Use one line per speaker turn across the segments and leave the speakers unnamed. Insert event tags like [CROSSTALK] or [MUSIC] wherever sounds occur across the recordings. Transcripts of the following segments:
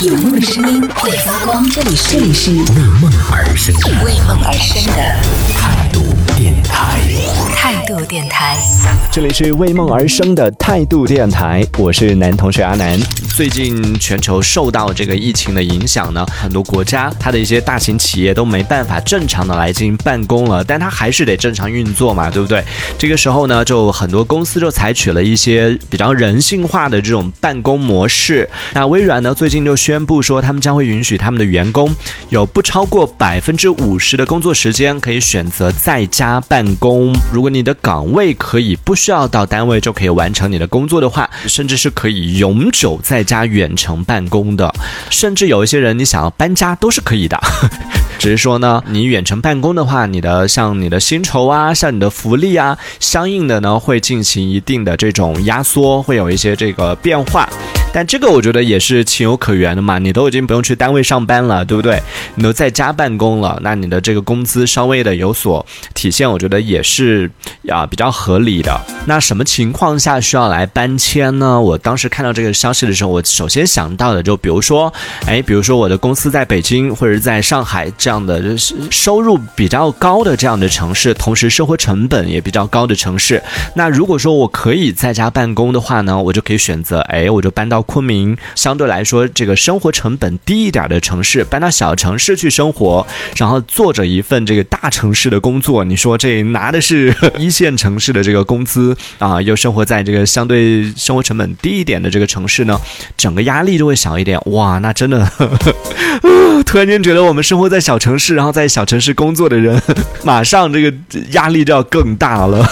有梦的声音会发光，这里是。
为梦而生的。
为梦而生的。
态度电台。
态度电台。
这里是为梦而生的态度电台，我是男同学阿南。最近全球受到这个疫情的影响呢，很多国家它的一些大型企业都没办法正常的来进行办公了，但它还是得正常运作嘛，对不对？这个时候呢，就很多公司就采取了一些比较人性化的这种办公模式。那微软呢，最近就宣布说，他们将会允许他们的员工有不超过百分之五十的工作时间可以选择在家办公。如果你的岗位可以不需要到单位就可以完成你的工作的话，甚至是可以永久在家远程办公的。甚至有一些人，你想要搬家都是可以的。只是说呢，你远程办公的话，你的像你的薪酬啊，像你的福利啊，相应的呢会进行一定的这种压缩，会有一些这个变化。但这个我觉得也是情有可原的嘛，你都已经不用去单位上班了，对不对？你都在家办公了，那你的这个工资稍微的有所体现，我觉得也是啊比较合理的。那什么情况下需要来搬迁呢？我当时看到这个消息的时候，我首先想到的就比如说，哎，比如说我的公司在北京或者在上海这样的就是收入比较高的这样的城市，同时生活成本也比较高的城市。那如果说我可以在家办公的话呢，我就可以选择，哎，我就搬到昆明，相对来说这个生活成本低一点的城市，搬到小城市去生活，然后做着一份这个大城市的工作。你说这拿的是 [LAUGHS] 一线城市的这个工资啊，又生活在这个相对生活成本低一点的这个城市呢，整个压力就会小一点。哇，那真的，[LAUGHS] 突然间觉得我们生活在小城市，然后在小城市工作的人，[LAUGHS] 马上这个压力就要更大了。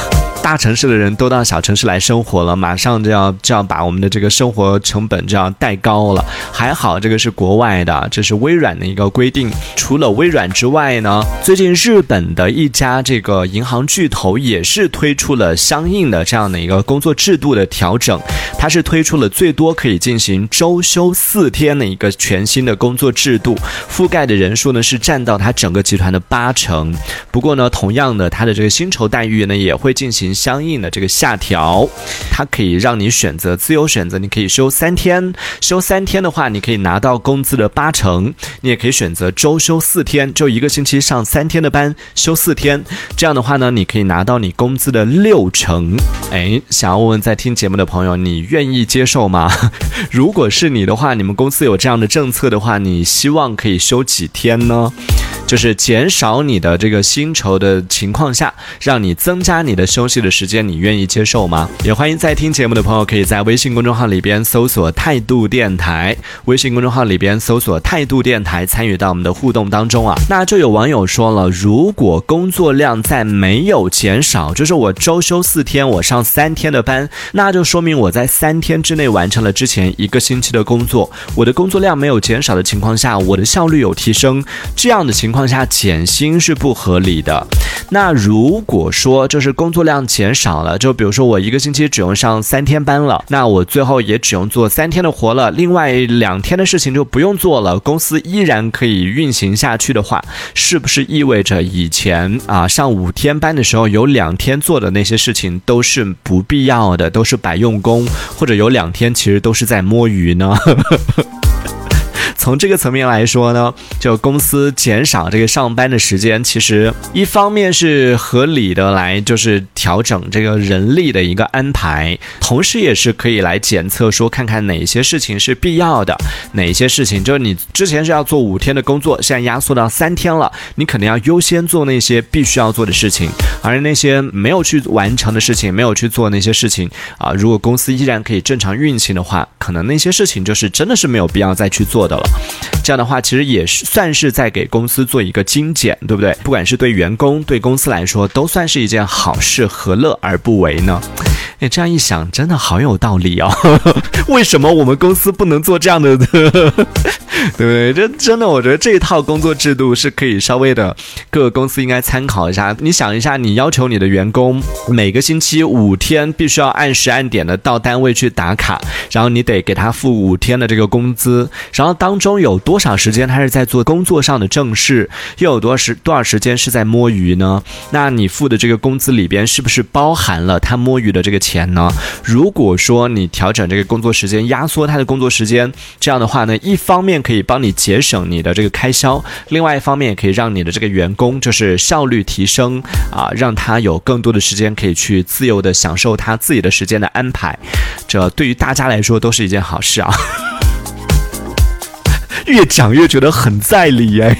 大城市的人都到小城市来生活了，马上就要就要把我们的这个生活成本就要带高了。还好这个是国外的，这是微软的一个规定。除了微软之外呢，最近日本的一家这个银行巨头也是推出了相应的这样的一个工作制度的调整。它是推出了最多可以进行周休四天的一个全新的工作制度，覆盖的人数呢是占到它整个集团的八成。不过呢，同样的，它的这个薪酬待遇呢也会进行。相应的这个下调，它可以让你选择自由选择，你可以休三天，休三天的话，你可以拿到工资的八成，你也可以选择周休四天，就一个星期上三天的班，休四天，这样的话呢，你可以拿到你工资的六成。哎，想要问问在听节目的朋友，你愿意接受吗？[LAUGHS] 如果是你的话，你们公司有这样的政策的话，你希望可以休几天呢？就是减少你的这个薪酬的情况下，让你增加你的休息的时间，你愿意接受吗？也欢迎在听节目的朋友可以在微信公众号里边搜索“态度电台”，微信公众号里边搜索“态度电台”，参与到我们的互动当中啊。那就有网友说了，如果工作量在没有减少，就是我周休四天，我上三天的班，那就说明我在三天之内完成了之前一个星期的工作，我的工作量没有减少的情况下，我的效率有提升，这样的情况。况下减薪是不合理的。那如果说就是工作量减少了，就比如说我一个星期只用上三天班了，那我最后也只用做三天的活了，另外两天的事情就不用做了，公司依然可以运行下去的话，是不是意味着以前啊上五天班的时候有两天做的那些事情都是不必要的，都是白用功，或者有两天其实都是在摸鱼呢？[LAUGHS] 从这个层面来说呢，就公司减少这个上班的时间，其实一方面是合理的来就是调整这个人力的一个安排，同时也是可以来检测说看看哪些事情是必要的，哪些事情就是你之前是要做五天的工作，现在压缩到三天了，你肯定要优先做那些必须要做的事情，而那些没有去完成的事情，没有去做那些事情啊，如果公司依然可以正常运行的话，可能那些事情就是真的是没有必要再去做的了。这样的话，其实也是算是在给公司做一个精简，对不对？不管是对员工、对公司来说，都算是一件好事，何乐而不为呢？哎，这样一想，真的好有道理哦。[LAUGHS] 为什么我们公司不能做这样的 [LAUGHS] 对不对？这真的，我觉得这一套工作制度是可以稍微的，各个公司应该参考一下。你想一下，你要求你的员工每个星期五天必须要按时按点的到单位去打卡，然后你得给他付五天的这个工资，然后当中有多少时间他是在做工作上的正事，又有多少时多少时间是在摸鱼呢？那你付的这个工资里边是不是包含了他摸鱼的这个钱呢？如果说你调整这个工作时间，压缩他的工作时间，这样的话呢，一方面可以帮你节省你的这个开销，另外一方面也可以让你的这个员工就是效率提升啊，让他有更多的时间可以去自由的享受他自己的时间的安排，这对于大家来说都是一件好事啊。[LAUGHS] 越讲越觉得很在理哎。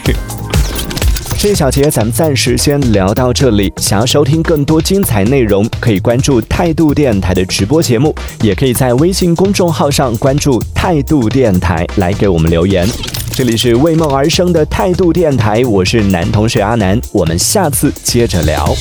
这小节咱们暂时先聊到这里。想要收听更多精彩内容，可以关注态度电台的直播节目，也可以在微信公众号上关注态度电台来给我们留言。这里是为梦而生的态度电台，我是男同学阿南，我们下次接着聊。